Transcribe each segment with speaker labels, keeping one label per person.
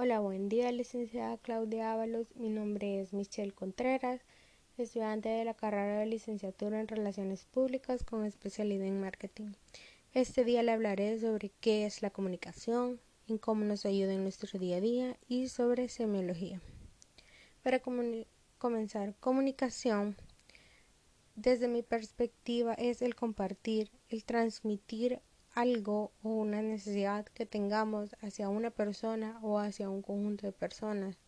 Speaker 1: Hola, buen día, licenciada Claudia Ábalos. Mi nombre es Michelle Contreras, estudiante de la carrera de licenciatura en Relaciones Públicas con especialidad en marketing. Este día le hablaré sobre qué es la comunicación, en cómo nos ayuda en nuestro día a día y sobre semiología. Para comenzar, comunicación, desde mi perspectiva, es el compartir, el transmitir algo o una necesidad que tengamos hacia una persona o hacia un conjunto de personas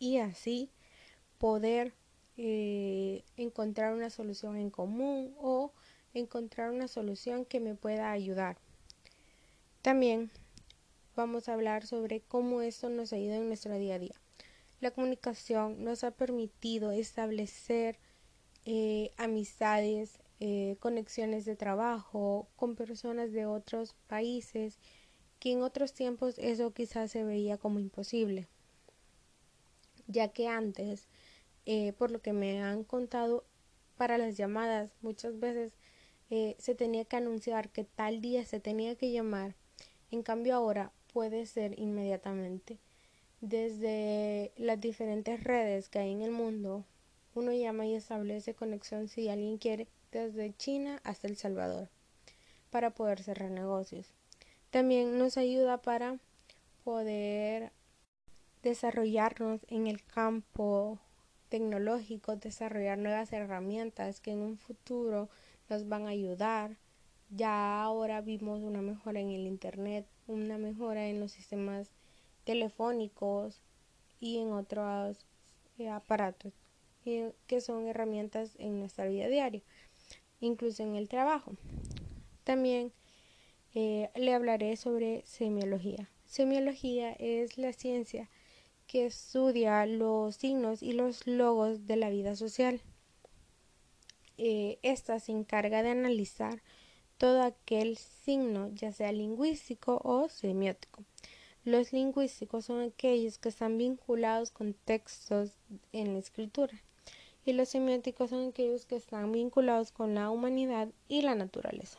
Speaker 1: y así poder eh, encontrar una solución en común o encontrar una solución que me pueda ayudar. También vamos a hablar sobre cómo esto nos ayuda en nuestro día a día. La comunicación nos ha permitido establecer eh, amistades, eh, conexiones de trabajo con personas de otros países que en otros tiempos eso quizás se veía como imposible. Ya que antes eh, por lo que me han contado para las llamadas muchas veces eh, se tenía que anunciar que tal día se tenía que llamar. En cambio ahora puede ser inmediatamente. Desde las diferentes redes que hay en el mundo uno llama y establece conexión si alguien quiere desde China hasta El Salvador para poder cerrar negocios. También nos ayuda para poder desarrollarnos en el campo tecnológico, desarrollar nuevas herramientas que en un futuro nos van a ayudar. Ya ahora vimos una mejora en el Internet, una mejora en los sistemas telefónicos y en otros eh, que son herramientas en nuestra vida diaria incluso en el trabajo. También eh, le hablaré sobre semiología. Semiología es la ciencia que estudia los signos y los logos de la vida social. Eh, esta se encarga de analizar todo aquel signo, ya sea lingüístico o semiótico. Los lingüísticos son aquellos que están vinculados con textos en la escritura y los semióticos son aquellos que están vinculados con la humanidad y la naturaleza.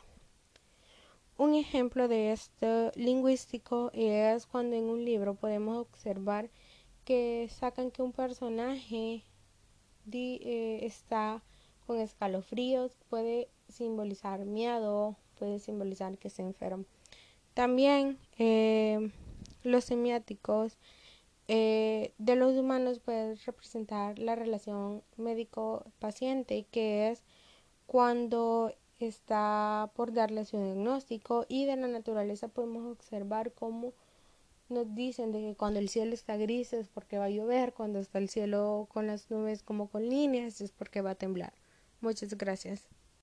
Speaker 1: Un ejemplo de esto lingüístico es cuando en un libro podemos observar que sacan que un personaje eh, está con escalofríos, puede simbolizar miedo, puede simbolizar que se enferma. También eh, los semióticos eh, de los humanos puede representar la relación médico-paciente, que es cuando está por darle su diagnóstico y de la naturaleza podemos observar cómo nos dicen de que cuando el cielo está gris es porque va a llover, cuando está el cielo con las nubes como con líneas es porque va a temblar. Muchas gracias.